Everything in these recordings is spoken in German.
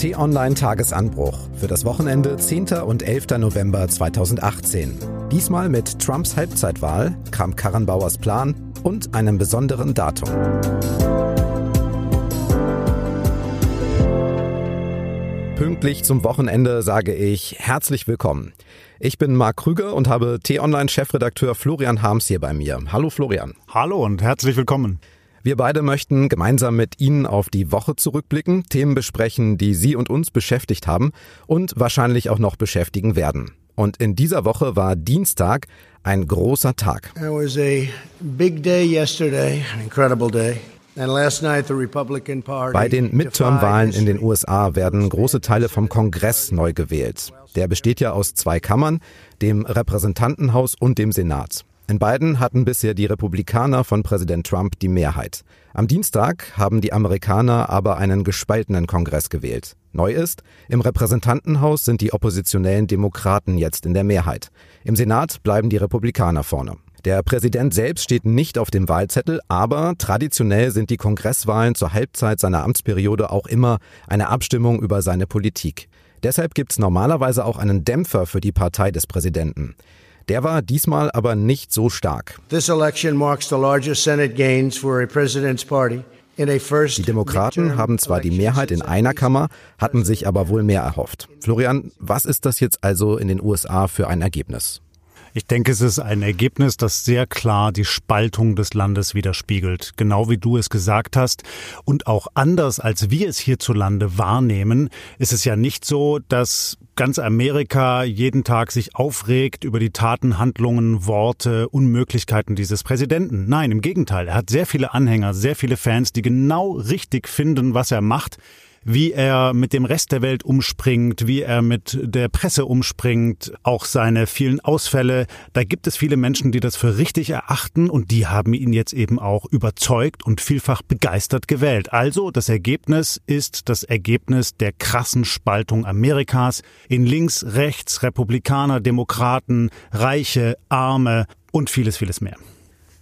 T-Online Tagesanbruch für das Wochenende 10. und 11. November 2018. Diesmal mit Trumps Halbzeitwahl, Kramp-Karrenbauers Plan und einem besonderen Datum. Pünktlich zum Wochenende sage ich herzlich willkommen. Ich bin Marc Krüger und habe T-Online-Chefredakteur Florian Harms hier bei mir. Hallo Florian. Hallo und herzlich willkommen. Wir beide möchten gemeinsam mit Ihnen auf die Woche zurückblicken, Themen besprechen, die Sie und uns beschäftigt haben und wahrscheinlich auch noch beschäftigen werden. Und in dieser Woche war Dienstag ein großer Tag. It was a big day yesterday, an incredible day. Bei den Midterm-Wahlen in den USA werden große Teile vom Kongress neu gewählt. Der besteht ja aus zwei Kammern, dem Repräsentantenhaus und dem Senat. In beiden hatten bisher die Republikaner von Präsident Trump die Mehrheit. Am Dienstag haben die Amerikaner aber einen gespaltenen Kongress gewählt. Neu ist, im Repräsentantenhaus sind die oppositionellen Demokraten jetzt in der Mehrheit. Im Senat bleiben die Republikaner vorne. Der Präsident selbst steht nicht auf dem Wahlzettel, aber traditionell sind die Kongresswahlen zur Halbzeit seiner Amtsperiode auch immer eine Abstimmung über seine Politik. Deshalb gibt es normalerweise auch einen Dämpfer für die Partei des Präsidenten. Der war diesmal aber nicht so stark. This election marks the largest Senate gains for a president's party. Die Demokraten haben zwar die Mehrheit in einer Kammer, hatten sich aber wohl mehr erhofft. Florian, was ist das jetzt also in den USA für ein Ergebnis? Ich denke, es ist ein Ergebnis, das sehr klar die Spaltung des Landes widerspiegelt. Genau wie du es gesagt hast. Und auch anders als wir es hierzulande wahrnehmen, ist es ja nicht so, dass ganz Amerika jeden Tag sich aufregt über die Taten, Handlungen, Worte, Unmöglichkeiten dieses Präsidenten. Nein, im Gegenteil. Er hat sehr viele Anhänger, sehr viele Fans, die genau richtig finden, was er macht wie er mit dem Rest der Welt umspringt, wie er mit der Presse umspringt, auch seine vielen Ausfälle. Da gibt es viele Menschen, die das für richtig erachten und die haben ihn jetzt eben auch überzeugt und vielfach begeistert gewählt. Also das Ergebnis ist das Ergebnis der krassen Spaltung Amerikas in links, rechts, Republikaner, Demokraten, Reiche, Arme und vieles, vieles mehr.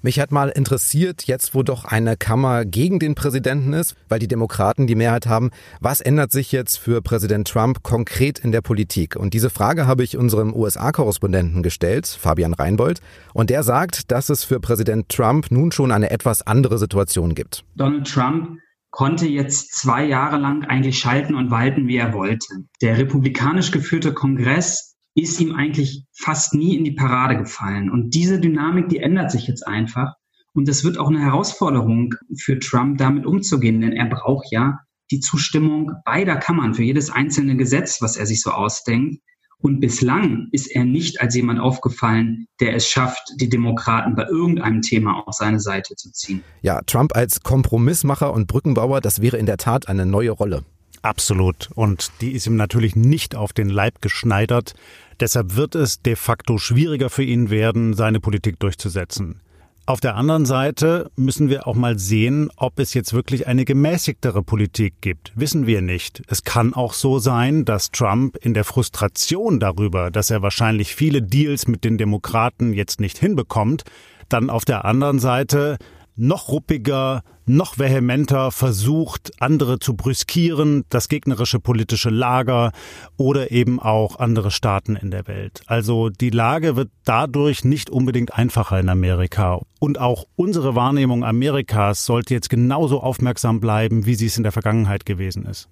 Mich hat mal interessiert, jetzt wo doch eine Kammer gegen den Präsidenten ist, weil die Demokraten die Mehrheit haben, was ändert sich jetzt für Präsident Trump konkret in der Politik? Und diese Frage habe ich unserem USA-Korrespondenten gestellt, Fabian Reinbold, und der sagt, dass es für Präsident Trump nun schon eine etwas andere Situation gibt. Donald Trump konnte jetzt zwei Jahre lang eigentlich schalten und walten, wie er wollte. Der republikanisch geführte Kongress ist ihm eigentlich fast nie in die Parade gefallen. Und diese Dynamik, die ändert sich jetzt einfach. Und es wird auch eine Herausforderung für Trump, damit umzugehen, denn er braucht ja die Zustimmung beider Kammern für jedes einzelne Gesetz, was er sich so ausdenkt. Und bislang ist er nicht als jemand aufgefallen, der es schafft, die Demokraten bei irgendeinem Thema auf seine Seite zu ziehen. Ja, Trump als Kompromissmacher und Brückenbauer, das wäre in der Tat eine neue Rolle. Absolut. Und die ist ihm natürlich nicht auf den Leib geschneidert. Deshalb wird es de facto schwieriger für ihn werden, seine Politik durchzusetzen. Auf der anderen Seite müssen wir auch mal sehen, ob es jetzt wirklich eine gemäßigtere Politik gibt. Wissen wir nicht. Es kann auch so sein, dass Trump in der Frustration darüber, dass er wahrscheinlich viele Deals mit den Demokraten jetzt nicht hinbekommt, dann auf der anderen Seite noch ruppiger, noch vehementer versucht, andere zu brüskieren, das gegnerische politische Lager oder eben auch andere Staaten in der Welt. Also die Lage wird dadurch nicht unbedingt einfacher in Amerika. Und auch unsere Wahrnehmung Amerikas sollte jetzt genauso aufmerksam bleiben, wie sie es in der Vergangenheit gewesen ist.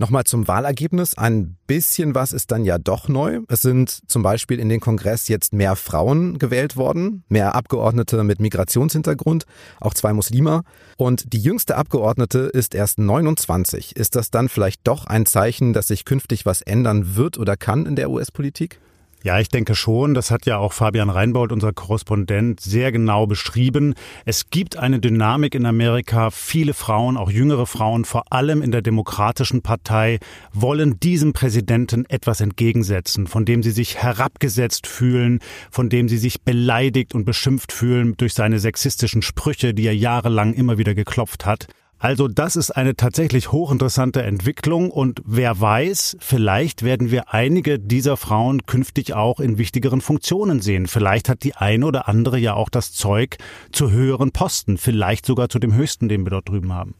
Nochmal zum Wahlergebnis. Ein bisschen was ist dann ja doch neu. Es sind zum Beispiel in den Kongress jetzt mehr Frauen gewählt worden, mehr Abgeordnete mit Migrationshintergrund, auch zwei Muslime. Und die jüngste Abgeordnete ist erst 29. Ist das dann vielleicht doch ein Zeichen, dass sich künftig was ändern wird oder kann in der US-Politik? Ja, ich denke schon. Das hat ja auch Fabian Reinbold, unser Korrespondent, sehr genau beschrieben. Es gibt eine Dynamik in Amerika. Viele Frauen, auch jüngere Frauen, vor allem in der Demokratischen Partei, wollen diesem Präsidenten etwas entgegensetzen, von dem sie sich herabgesetzt fühlen, von dem sie sich beleidigt und beschimpft fühlen durch seine sexistischen Sprüche, die er jahrelang immer wieder geklopft hat. Also das ist eine tatsächlich hochinteressante Entwicklung und wer weiß, vielleicht werden wir einige dieser Frauen künftig auch in wichtigeren Funktionen sehen. Vielleicht hat die eine oder andere ja auch das Zeug zu höheren Posten, vielleicht sogar zu dem höchsten, den wir dort drüben haben.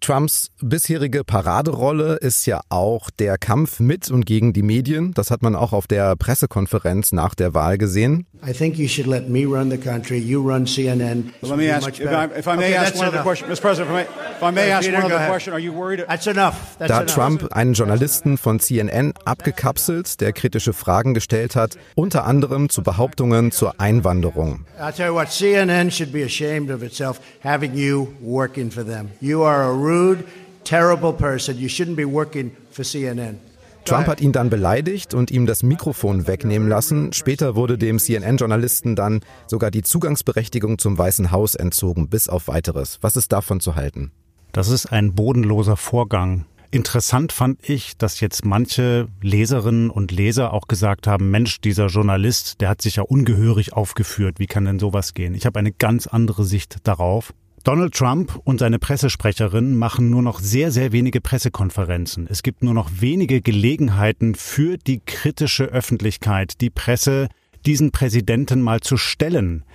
Trumps bisherige Paraderolle ist ja auch der Kampf mit und gegen die Medien. Das hat man auch auf der Pressekonferenz nach der Wahl gesehen. I think you should let me run the country. You run CNN. Let me ask, if I, if I may okay, ask one other question, Mr. President, if I may, if I may ask Peter, one other question, are you worried? That's enough. That's da enough. Trump einen Journalisten von CNN abgekapselt, der kritische Fragen gestellt hat, unter anderem zu Behauptungen zur Einwanderung. I'll tell you what, CNN should be ashamed of itself having you working for them. You are a rude, terrible person. You shouldn't be working for CNN. Trump hat ihn dann beleidigt und ihm das Mikrofon wegnehmen lassen. Später wurde dem CNN-Journalisten dann sogar die Zugangsberechtigung zum Weißen Haus entzogen, bis auf weiteres. Was ist davon zu halten? Das ist ein bodenloser Vorgang. Interessant fand ich, dass jetzt manche Leserinnen und Leser auch gesagt haben, Mensch, dieser Journalist, der hat sich ja ungehörig aufgeführt. Wie kann denn sowas gehen? Ich habe eine ganz andere Sicht darauf. Donald Trump und seine Pressesprecherin machen nur noch sehr, sehr wenige Pressekonferenzen. Es gibt nur noch wenige Gelegenheiten für die kritische Öffentlichkeit, die Presse, diesen Präsidenten mal zu stellen,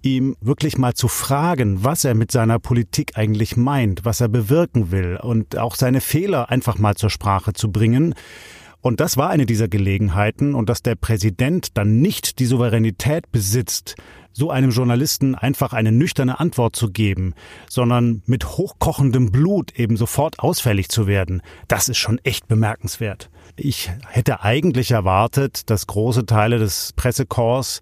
ihm wirklich mal zu fragen, was er mit seiner Politik eigentlich meint, was er bewirken will und auch seine Fehler einfach mal zur Sprache zu bringen. Und das war eine dieser Gelegenheiten und dass der Präsident dann nicht die Souveränität besitzt, so einem Journalisten einfach eine nüchterne Antwort zu geben, sondern mit hochkochendem Blut eben sofort ausfällig zu werden, das ist schon echt bemerkenswert. Ich hätte eigentlich erwartet, dass große Teile des Pressekorps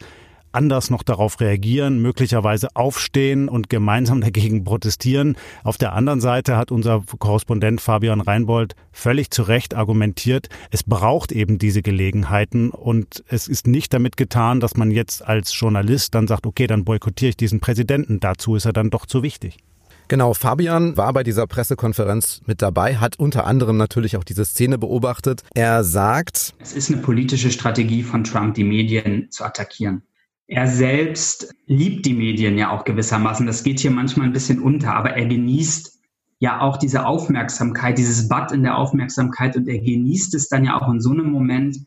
anders noch darauf reagieren, möglicherweise aufstehen und gemeinsam dagegen protestieren. Auf der anderen Seite hat unser Korrespondent Fabian Reinbold völlig zu Recht argumentiert, es braucht eben diese Gelegenheiten und es ist nicht damit getan, dass man jetzt als Journalist dann sagt, okay, dann boykottiere ich diesen Präsidenten. Dazu ist er dann doch zu wichtig. Genau, Fabian war bei dieser Pressekonferenz mit dabei, hat unter anderem natürlich auch diese Szene beobachtet. Er sagt, es ist eine politische Strategie von Trump, die Medien zu attackieren er selbst liebt die Medien ja auch gewissermaßen. Das geht hier manchmal ein bisschen unter, aber er genießt ja auch diese Aufmerksamkeit, dieses Bad in der Aufmerksamkeit und er genießt es dann ja auch in so einem Moment,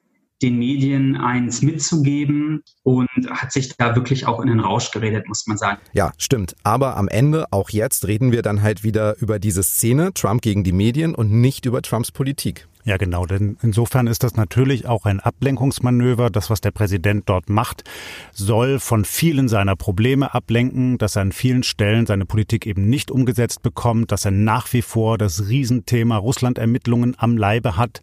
den Medien eins mitzugeben und hat sich da wirklich auch in den Rausch geredet, muss man sagen. Ja, stimmt. Aber am Ende, auch jetzt, reden wir dann halt wieder über diese Szene, Trump gegen die Medien und nicht über Trumps Politik. Ja, genau. Denn insofern ist das natürlich auch ein Ablenkungsmanöver. Das, was der Präsident dort macht, soll von vielen seiner Probleme ablenken, dass er an vielen Stellen seine Politik eben nicht umgesetzt bekommt, dass er nach wie vor das Riesenthema Russland-Ermittlungen am Leibe hat.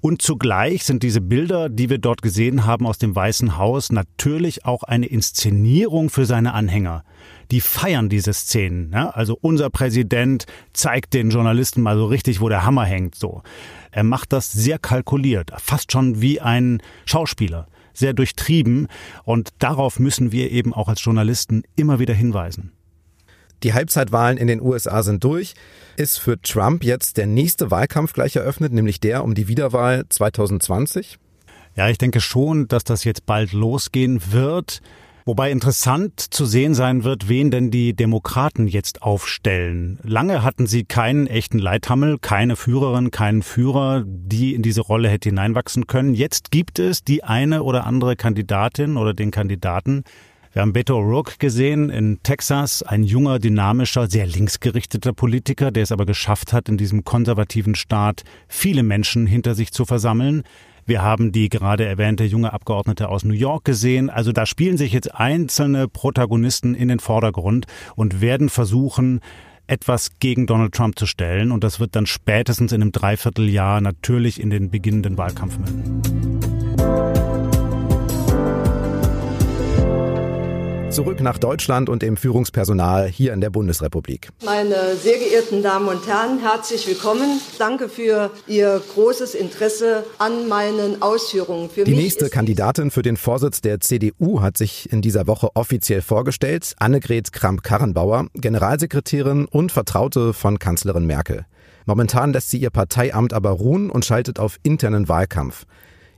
Und zugleich sind diese Bilder, die wir dort gesehen haben aus dem Weißen Haus, natürlich auch eine Inszenierung für seine Anhänger. Die feiern diese Szenen. Ja? Also unser Präsident zeigt den Journalisten mal so richtig, wo der Hammer hängt. So, er macht das sehr kalkuliert, fast schon wie ein Schauspieler sehr durchtrieben und darauf müssen wir eben auch als Journalisten immer wieder hinweisen. Die Halbzeitwahlen in den USA sind durch. Ist für Trump jetzt der nächste Wahlkampf gleich eröffnet, nämlich der um die Wiederwahl 2020? Ja, ich denke schon, dass das jetzt bald losgehen wird. Wobei interessant zu sehen sein wird, wen denn die Demokraten jetzt aufstellen. Lange hatten sie keinen echten Leithammel, keine Führerin, keinen Führer, die in diese Rolle hätte hineinwachsen können. Jetzt gibt es die eine oder andere Kandidatin oder den Kandidaten, wir haben Beto O'Rourke gesehen in Texas, ein junger, dynamischer, sehr linksgerichteter Politiker, der es aber geschafft hat, in diesem konservativen Staat viele Menschen hinter sich zu versammeln. Wir haben die gerade erwähnte junge Abgeordnete aus New York gesehen. Also da spielen sich jetzt einzelne Protagonisten in den Vordergrund und werden versuchen, etwas gegen Donald Trump zu stellen. Und das wird dann spätestens in einem Dreivierteljahr natürlich in den beginnenden Wahlkampf münden. Zurück nach Deutschland und dem Führungspersonal hier in der Bundesrepublik. Meine sehr geehrten Damen und Herren, herzlich willkommen. Danke für Ihr großes Interesse an meinen Ausführungen. Für Die nächste Kandidatin für den Vorsitz der CDU hat sich in dieser Woche offiziell vorgestellt. Annegret Kramp-Karrenbauer, Generalsekretärin und Vertraute von Kanzlerin Merkel. Momentan lässt sie ihr Parteiamt aber ruhen und schaltet auf internen Wahlkampf.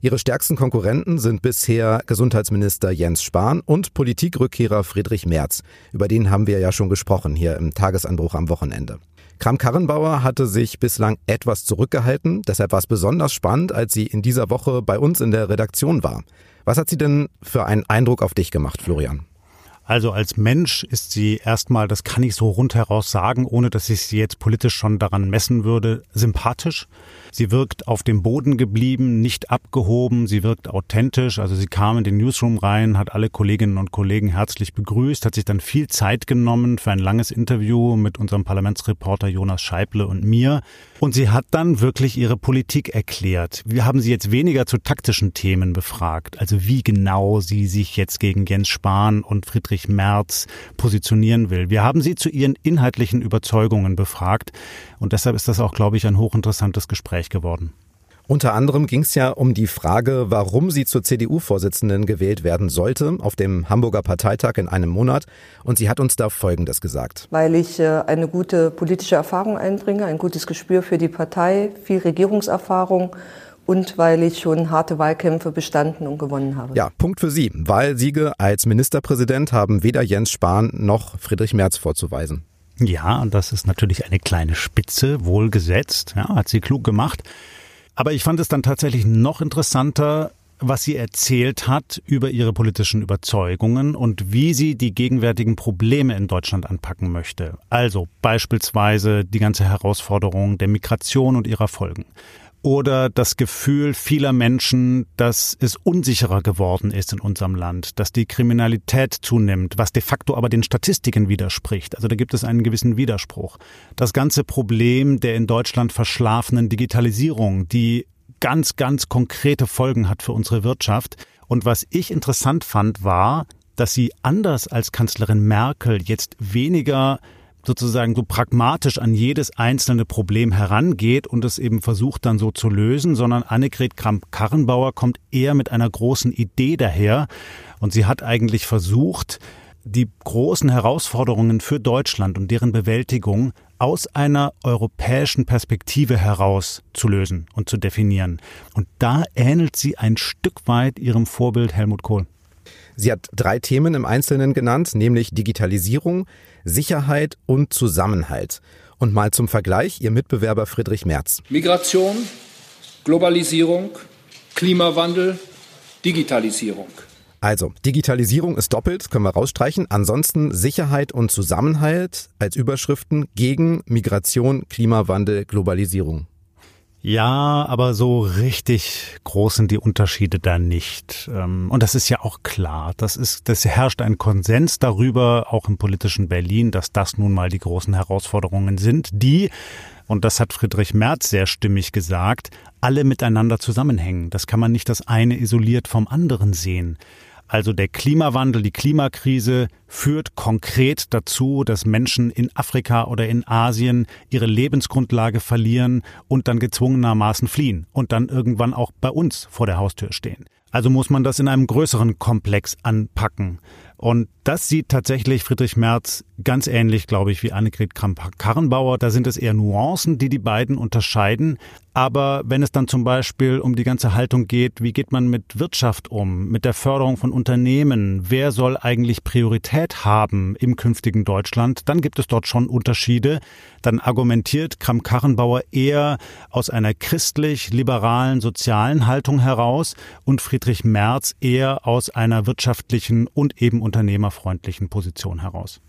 Ihre stärksten Konkurrenten sind bisher Gesundheitsminister Jens Spahn und Politikrückkehrer Friedrich Merz. Über den haben wir ja schon gesprochen hier im Tagesanbruch am Wochenende. Kram-Karrenbauer hatte sich bislang etwas zurückgehalten. Deshalb war es besonders spannend, als sie in dieser Woche bei uns in der Redaktion war. Was hat sie denn für einen Eindruck auf dich gemacht, Florian? Also als Mensch ist sie erstmal, das kann ich so rundheraus sagen, ohne dass ich sie jetzt politisch schon daran messen würde, sympathisch. Sie wirkt auf dem Boden geblieben, nicht abgehoben, sie wirkt authentisch. Also sie kam in den Newsroom rein, hat alle Kolleginnen und Kollegen herzlich begrüßt, hat sich dann viel Zeit genommen für ein langes Interview mit unserem Parlamentsreporter Jonas Scheible und mir. Und sie hat dann wirklich ihre Politik erklärt. Wir haben sie jetzt weniger zu taktischen Themen befragt, also wie genau sie sich jetzt gegen Jens Spahn und Friedrich Merz positionieren will. Wir haben sie zu ihren inhaltlichen Überzeugungen befragt. Und deshalb ist das auch, glaube ich, ein hochinteressantes Gespräch geworden. Unter anderem ging es ja um die Frage, warum sie zur CDU-Vorsitzenden gewählt werden sollte auf dem Hamburger Parteitag in einem Monat. Und sie hat uns da Folgendes gesagt. Weil ich äh, eine gute politische Erfahrung einbringe, ein gutes Gespür für die Partei, viel Regierungserfahrung und weil ich schon harte Wahlkämpfe bestanden und gewonnen habe. Ja, Punkt für Sie. Wahlsiege als Ministerpräsident haben weder Jens Spahn noch Friedrich Merz vorzuweisen. Ja, und das ist natürlich eine kleine Spitze, wohlgesetzt, ja, hat sie klug gemacht. Aber ich fand es dann tatsächlich noch interessanter, was sie erzählt hat über ihre politischen Überzeugungen und wie sie die gegenwärtigen Probleme in Deutschland anpacken möchte. Also beispielsweise die ganze Herausforderung der Migration und ihrer Folgen oder das Gefühl vieler Menschen, dass es unsicherer geworden ist in unserem Land, dass die Kriminalität zunimmt, was de facto aber den Statistiken widerspricht. Also da gibt es einen gewissen Widerspruch. Das ganze Problem der in Deutschland verschlafenen Digitalisierung, die ganz, ganz konkrete Folgen hat für unsere Wirtschaft. Und was ich interessant fand, war, dass sie anders als Kanzlerin Merkel jetzt weniger sozusagen so pragmatisch an jedes einzelne Problem herangeht und es eben versucht dann so zu lösen, sondern Annegret Kramp-Karrenbauer kommt eher mit einer großen Idee daher und sie hat eigentlich versucht, die großen Herausforderungen für Deutschland und deren Bewältigung aus einer europäischen Perspektive heraus zu lösen und zu definieren. Und da ähnelt sie ein Stück weit ihrem Vorbild Helmut Kohl. Sie hat drei Themen im Einzelnen genannt, nämlich Digitalisierung, Sicherheit und Zusammenhalt. Und mal zum Vergleich ihr Mitbewerber Friedrich Merz. Migration, Globalisierung, Klimawandel, Digitalisierung. Also, Digitalisierung ist doppelt, können wir rausstreichen. Ansonsten Sicherheit und Zusammenhalt als Überschriften gegen Migration, Klimawandel, Globalisierung. Ja, aber so richtig groß sind die Unterschiede da nicht. Ähm, und das ist ja auch klar. Das ist, das herrscht ein Konsens darüber, auch im politischen Berlin, dass das nun mal die großen Herausforderungen sind, die, und das hat Friedrich Merz sehr stimmig gesagt, alle miteinander zusammenhängen. Das kann man nicht das eine isoliert vom anderen sehen. Also der Klimawandel, die Klimakrise führt konkret dazu, dass Menschen in Afrika oder in Asien ihre Lebensgrundlage verlieren und dann gezwungenermaßen fliehen und dann irgendwann auch bei uns vor der Haustür stehen. Also muss man das in einem größeren Komplex anpacken. Und das sieht tatsächlich Friedrich Merz ganz ähnlich, glaube ich, wie Annegret Kramp-Karrenbauer. Da sind es eher Nuancen, die die beiden unterscheiden. Aber wenn es dann zum Beispiel um die ganze Haltung geht, wie geht man mit Wirtschaft um, mit der Förderung von Unternehmen, wer soll eigentlich Priorität haben im künftigen Deutschland, dann gibt es dort schon Unterschiede. Dann argumentiert Kramp-Karrenbauer eher aus einer christlich-liberalen sozialen Haltung heraus und Friedrich Merz eher aus einer wirtschaftlichen und eben unternehmerfreundlichen Position heraus.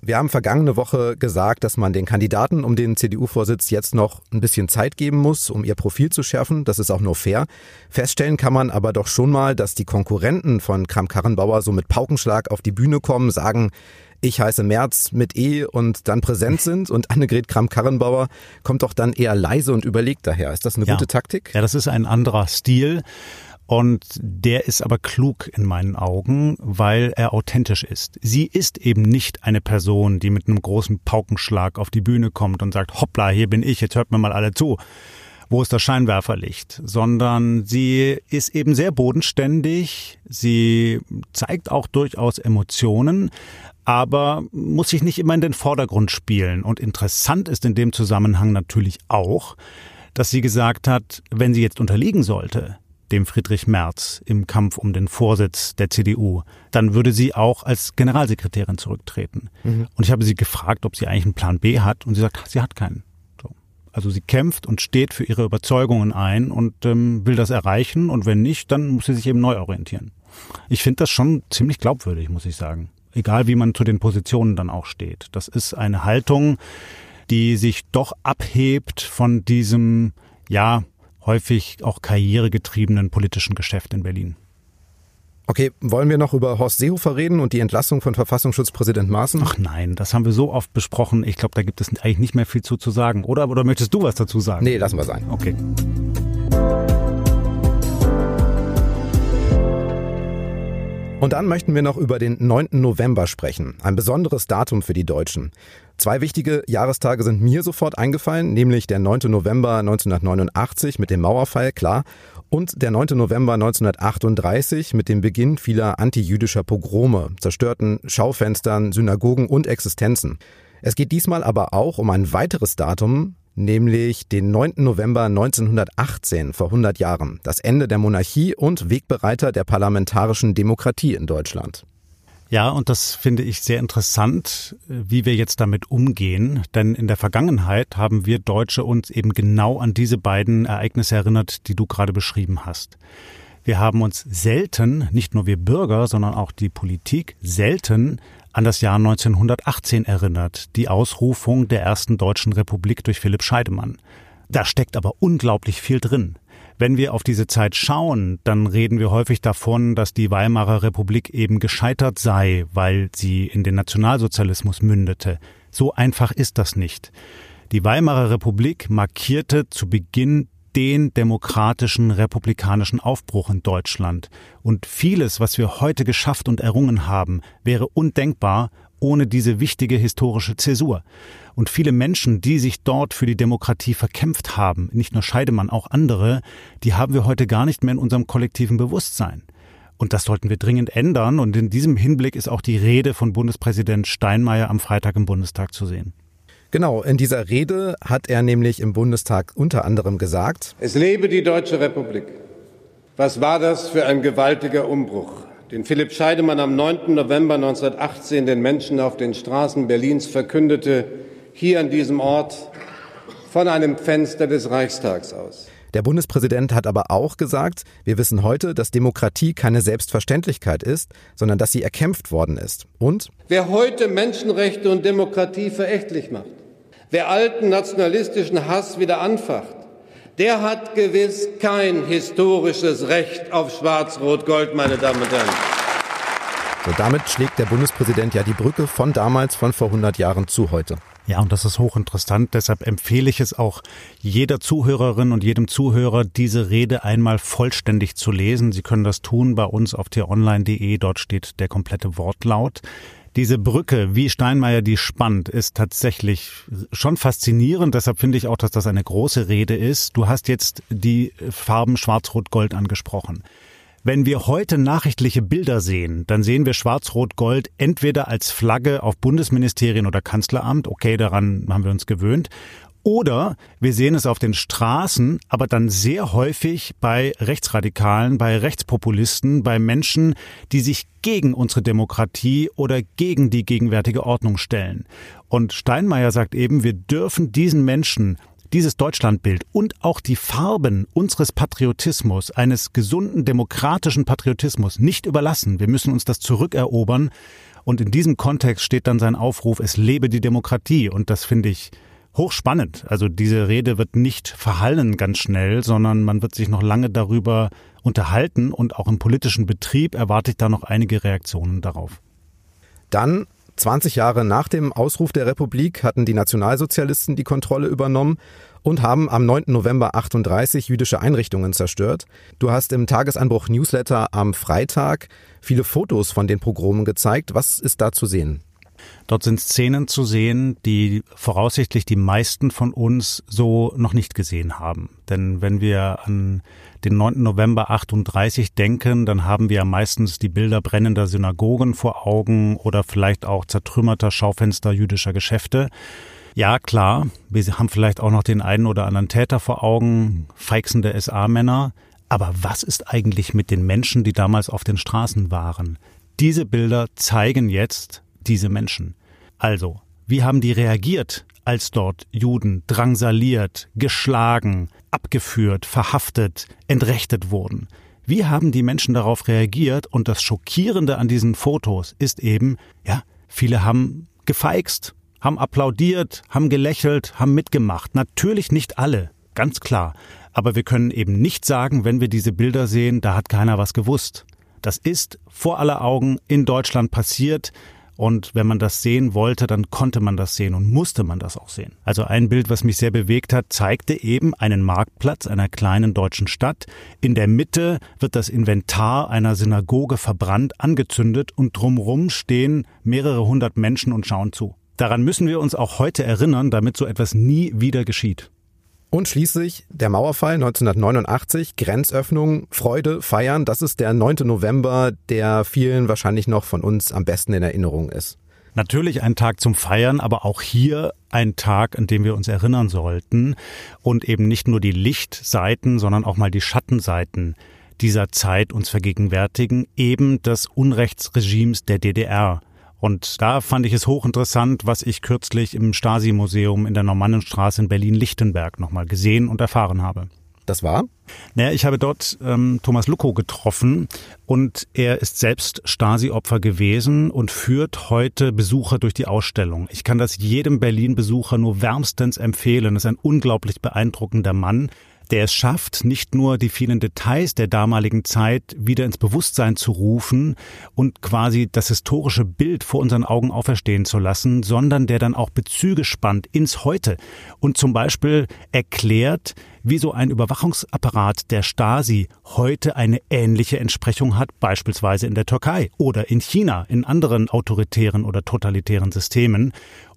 Wir haben vergangene Woche gesagt, dass man den Kandidaten um den CDU-Vorsitz jetzt noch ein bisschen Zeit geben muss, um ihr Profil zu schärfen. Das ist auch nur fair. Feststellen kann man aber doch schon mal, dass die Konkurrenten von Kram-Karrenbauer so mit Paukenschlag auf die Bühne kommen, sagen, ich heiße Merz mit E und dann präsent sind und Annegret Kramp-Karrenbauer kommt doch dann eher leise und überlegt daher. Ist das eine ja. gute Taktik? Ja, das ist ein anderer Stil. Und der ist aber klug in meinen Augen, weil er authentisch ist. Sie ist eben nicht eine Person, die mit einem großen Paukenschlag auf die Bühne kommt und sagt, hoppla, hier bin ich, jetzt hört mir mal alle zu. Wo ist das Scheinwerferlicht? Sondern sie ist eben sehr bodenständig. Sie zeigt auch durchaus Emotionen, aber muss sich nicht immer in den Vordergrund spielen. Und interessant ist in dem Zusammenhang natürlich auch, dass sie gesagt hat, wenn sie jetzt unterliegen sollte, dem Friedrich Merz im Kampf um den Vorsitz der CDU, dann würde sie auch als Generalsekretärin zurücktreten. Mhm. Und ich habe sie gefragt, ob sie eigentlich einen Plan B hat und sie sagt, sie hat keinen. So. Also sie kämpft und steht für ihre Überzeugungen ein und ähm, will das erreichen und wenn nicht, dann muss sie sich eben neu orientieren. Ich finde das schon ziemlich glaubwürdig, muss ich sagen. egal wie man zu den Positionen dann auch steht. Das ist eine Haltung, die sich doch abhebt von diesem, ja, häufig auch karrieregetriebenen politischen Geschäft in Berlin. Okay, wollen wir noch über Horst Seehofer reden und die Entlassung von Verfassungsschutzpräsident Maaßen? Ach nein, das haben wir so oft besprochen. Ich glaube, da gibt es eigentlich nicht mehr viel zu, zu sagen. Oder, oder möchtest du was dazu sagen? Nee, lassen wir sein. Okay. Und dann möchten wir noch über den 9. November sprechen. Ein besonderes Datum für die Deutschen. Zwei wichtige Jahrestage sind mir sofort eingefallen, nämlich der 9. November 1989 mit dem Mauerfall, klar, und der 9. November 1938 mit dem Beginn vieler antijüdischer Pogrome, zerstörten Schaufenstern, Synagogen und Existenzen. Es geht diesmal aber auch um ein weiteres Datum, nämlich den 9. November 1918 vor 100 Jahren, das Ende der Monarchie und Wegbereiter der parlamentarischen Demokratie in Deutschland. Ja, und das finde ich sehr interessant, wie wir jetzt damit umgehen, denn in der Vergangenheit haben wir Deutsche uns eben genau an diese beiden Ereignisse erinnert, die du gerade beschrieben hast. Wir haben uns selten, nicht nur wir Bürger, sondern auch die Politik, selten an das Jahr 1918 erinnert, die Ausrufung der ersten deutschen Republik durch Philipp Scheidemann. Da steckt aber unglaublich viel drin. Wenn wir auf diese Zeit schauen, dann reden wir häufig davon, dass die Weimarer Republik eben gescheitert sei, weil sie in den Nationalsozialismus mündete. So einfach ist das nicht. Die Weimarer Republik markierte zu Beginn den demokratischen republikanischen Aufbruch in Deutschland. Und vieles, was wir heute geschafft und errungen haben, wäre undenkbar ohne diese wichtige historische Zäsur. Und viele Menschen, die sich dort für die Demokratie verkämpft haben, nicht nur Scheidemann, auch andere, die haben wir heute gar nicht mehr in unserem kollektiven Bewusstsein. Und das sollten wir dringend ändern. Und in diesem Hinblick ist auch die Rede von Bundespräsident Steinmeier am Freitag im Bundestag zu sehen. Genau, in dieser Rede hat er nämlich im Bundestag unter anderem gesagt, Es lebe die Deutsche Republik. Was war das für ein gewaltiger Umbruch, den Philipp Scheidemann am 9. November 1918 den Menschen auf den Straßen Berlins verkündete, hier an diesem Ort von einem Fenster des Reichstags aus. Der Bundespräsident hat aber auch gesagt, wir wissen heute, dass Demokratie keine Selbstverständlichkeit ist, sondern dass sie erkämpft worden ist. Und wer heute Menschenrechte und Demokratie verächtlich macht, Wer alten nationalistischen Hass wieder anfacht, der hat gewiss kein historisches Recht auf Schwarz-Rot-Gold, meine Damen und Herren. So, damit schlägt der Bundespräsident ja die Brücke von damals, von vor 100 Jahren zu heute. Ja, und das ist hochinteressant. Deshalb empfehle ich es auch jeder Zuhörerin und jedem Zuhörer, diese Rede einmal vollständig zu lesen. Sie können das tun bei uns auf tieronline.de. Dort steht der komplette Wortlaut. Diese Brücke, wie Steinmeier die spannt, ist tatsächlich schon faszinierend. Deshalb finde ich auch, dass das eine große Rede ist. Du hast jetzt die Farben Schwarz-Rot-Gold angesprochen. Wenn wir heute nachrichtliche Bilder sehen, dann sehen wir Schwarz-Rot-Gold entweder als Flagge auf Bundesministerien oder Kanzleramt, okay, daran haben wir uns gewöhnt, oder wir sehen es auf den Straßen, aber dann sehr häufig bei Rechtsradikalen, bei Rechtspopulisten, bei Menschen, die sich gegen unsere Demokratie oder gegen die gegenwärtige Ordnung stellen. Und Steinmeier sagt eben, wir dürfen diesen Menschen dieses Deutschlandbild und auch die Farben unseres Patriotismus, eines gesunden demokratischen Patriotismus nicht überlassen. Wir müssen uns das zurückerobern. Und in diesem Kontext steht dann sein Aufruf, es lebe die Demokratie. Und das finde ich hochspannend. Also diese Rede wird nicht verhallen ganz schnell, sondern man wird sich noch lange darüber unterhalten und auch im politischen Betrieb erwarte ich da noch einige Reaktionen darauf. Dann 20 Jahre nach dem Ausruf der Republik hatten die Nationalsozialisten die Kontrolle übernommen und haben am 9. November 38 jüdische Einrichtungen zerstört. Du hast im Tagesanbruch Newsletter am Freitag viele Fotos von den Pogromen gezeigt. Was ist da zu sehen? Dort sind Szenen zu sehen, die voraussichtlich die meisten von uns so noch nicht gesehen haben. Denn wenn wir an den 9. November 38 denken, dann haben wir meistens die Bilder brennender Synagogen vor Augen oder vielleicht auch zertrümmerter Schaufenster jüdischer Geschäfte. Ja, klar, wir haben vielleicht auch noch den einen oder anderen Täter vor Augen, feixende SA-Männer. Aber was ist eigentlich mit den Menschen, die damals auf den Straßen waren? Diese Bilder zeigen jetzt, diese Menschen. Also, wie haben die reagiert, als dort Juden drangsaliert, geschlagen, abgeführt, verhaftet, entrechtet wurden? Wie haben die Menschen darauf reagiert? Und das Schockierende an diesen Fotos ist eben, ja, viele haben gefeixt, haben applaudiert, haben gelächelt, haben mitgemacht. Natürlich nicht alle, ganz klar. Aber wir können eben nicht sagen, wenn wir diese Bilder sehen, da hat keiner was gewusst. Das ist vor aller Augen in Deutschland passiert. Und wenn man das sehen wollte, dann konnte man das sehen und musste man das auch sehen. Also ein Bild, was mich sehr bewegt hat, zeigte eben einen Marktplatz einer kleinen deutschen Stadt. In der Mitte wird das Inventar einer Synagoge verbrannt, angezündet und drumrum stehen mehrere hundert Menschen und schauen zu. Daran müssen wir uns auch heute erinnern, damit so etwas nie wieder geschieht. Und schließlich der Mauerfall 1989, Grenzöffnung, Freude, Feiern. Das ist der 9. November, der vielen wahrscheinlich noch von uns am besten in Erinnerung ist. Natürlich ein Tag zum Feiern, aber auch hier ein Tag, an dem wir uns erinnern sollten und eben nicht nur die Lichtseiten, sondern auch mal die Schattenseiten dieser Zeit uns vergegenwärtigen, eben des Unrechtsregimes der DDR. Und da fand ich es hochinteressant, was ich kürzlich im Stasi-Museum in der Normannenstraße in Berlin-Lichtenberg nochmal gesehen und erfahren habe. Das war? Naja, ich habe dort ähm, Thomas Lucko getroffen und er ist selbst Stasi-Opfer gewesen und führt heute Besucher durch die Ausstellung. Ich kann das jedem Berlin-Besucher nur wärmstens empfehlen. Das ist ein unglaublich beeindruckender Mann, der es schafft, nicht nur die vielen Details der damaligen Zeit wieder ins Bewusstsein zu rufen und quasi das historische Bild vor unseren Augen auferstehen zu lassen, sondern der dann auch Bezüge spannt ins Heute und zum Beispiel erklärt, wie so ein Überwachungsapparat der Stasi heute eine ähnliche Entsprechung hat, beispielsweise in der Türkei oder in China, in anderen autoritären oder totalitären Systemen.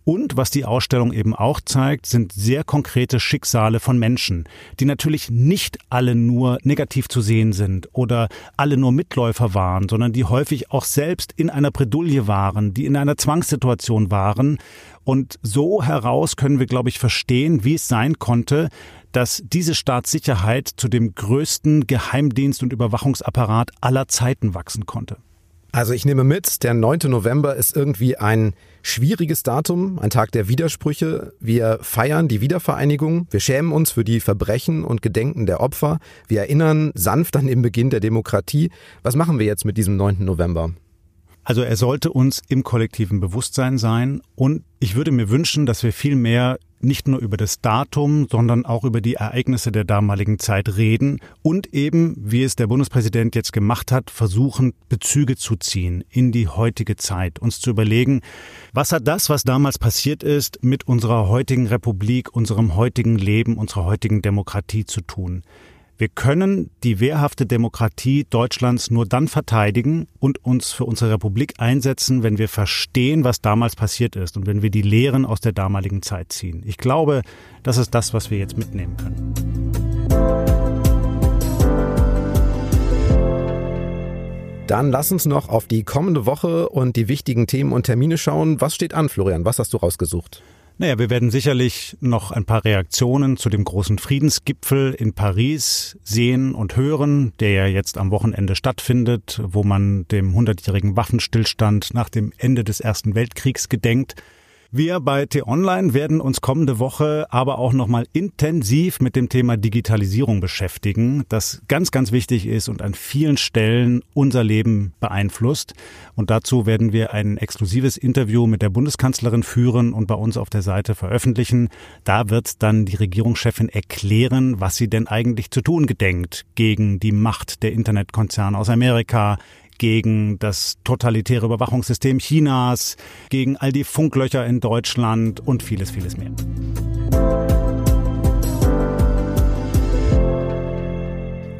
Und was die Ausstellung eben auch zeigt, sind sehr konkrete Schicksale von Menschen, die natürlich nicht alle nur negativ zu sehen sind oder alle nur Mitläufer waren, sondern die häufig auch selbst in einer Bredouille waren, die in einer Zwangssituation waren. Und so heraus können wir, glaube ich, verstehen, wie es sein konnte, dass diese Staatssicherheit zu dem größten Geheimdienst und Überwachungsapparat aller Zeiten wachsen konnte. Also ich nehme mit, der 9. November ist irgendwie ein schwieriges Datum, ein Tag der Widersprüche. Wir feiern die Wiedervereinigung, wir schämen uns für die Verbrechen und Gedenken der Opfer, wir erinnern sanft an den Beginn der Demokratie. Was machen wir jetzt mit diesem 9. November? Also er sollte uns im kollektiven Bewusstsein sein und ich würde mir wünschen, dass wir viel mehr nicht nur über das Datum, sondern auch über die Ereignisse der damaligen Zeit reden und eben, wie es der Bundespräsident jetzt gemacht hat, versuchen, Bezüge zu ziehen in die heutige Zeit, uns zu überlegen, was hat das, was damals passiert ist, mit unserer heutigen Republik, unserem heutigen Leben, unserer heutigen Demokratie zu tun. Wir können die wehrhafte Demokratie Deutschlands nur dann verteidigen und uns für unsere Republik einsetzen, wenn wir verstehen, was damals passiert ist und wenn wir die Lehren aus der damaligen Zeit ziehen. Ich glaube, das ist das, was wir jetzt mitnehmen können. Dann lass uns noch auf die kommende Woche und die wichtigen Themen und Termine schauen. Was steht an, Florian? Was hast du rausgesucht? Naja, wir werden sicherlich noch ein paar Reaktionen zu dem großen Friedensgipfel in Paris sehen und hören, der ja jetzt am Wochenende stattfindet, wo man dem hundertjährigen Waffenstillstand nach dem Ende des Ersten Weltkriegs gedenkt. Wir bei T-Online werden uns kommende Woche aber auch nochmal intensiv mit dem Thema Digitalisierung beschäftigen, das ganz, ganz wichtig ist und an vielen Stellen unser Leben beeinflusst. Und dazu werden wir ein exklusives Interview mit der Bundeskanzlerin führen und bei uns auf der Seite veröffentlichen. Da wird dann die Regierungschefin erklären, was sie denn eigentlich zu tun gedenkt gegen die Macht der Internetkonzerne aus Amerika, gegen das totalitäre Überwachungssystem Chinas, gegen all die Funklöcher in Deutschland und vieles, vieles mehr.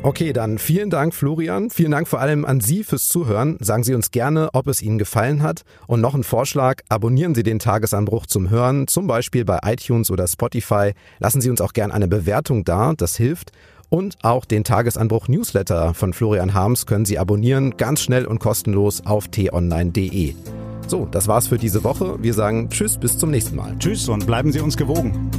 Okay, dann vielen Dank, Florian. Vielen Dank vor allem an Sie fürs Zuhören. Sagen Sie uns gerne, ob es Ihnen gefallen hat. Und noch ein Vorschlag, abonnieren Sie den Tagesanbruch zum Hören, zum Beispiel bei iTunes oder Spotify. Lassen Sie uns auch gerne eine Bewertung da, das hilft. Und auch den Tagesanbruch Newsletter von Florian Harms können Sie abonnieren, ganz schnell und kostenlos auf t-online.de. So, das war's für diese Woche. Wir sagen Tschüss, bis zum nächsten Mal. Tschüss und bleiben Sie uns gewogen.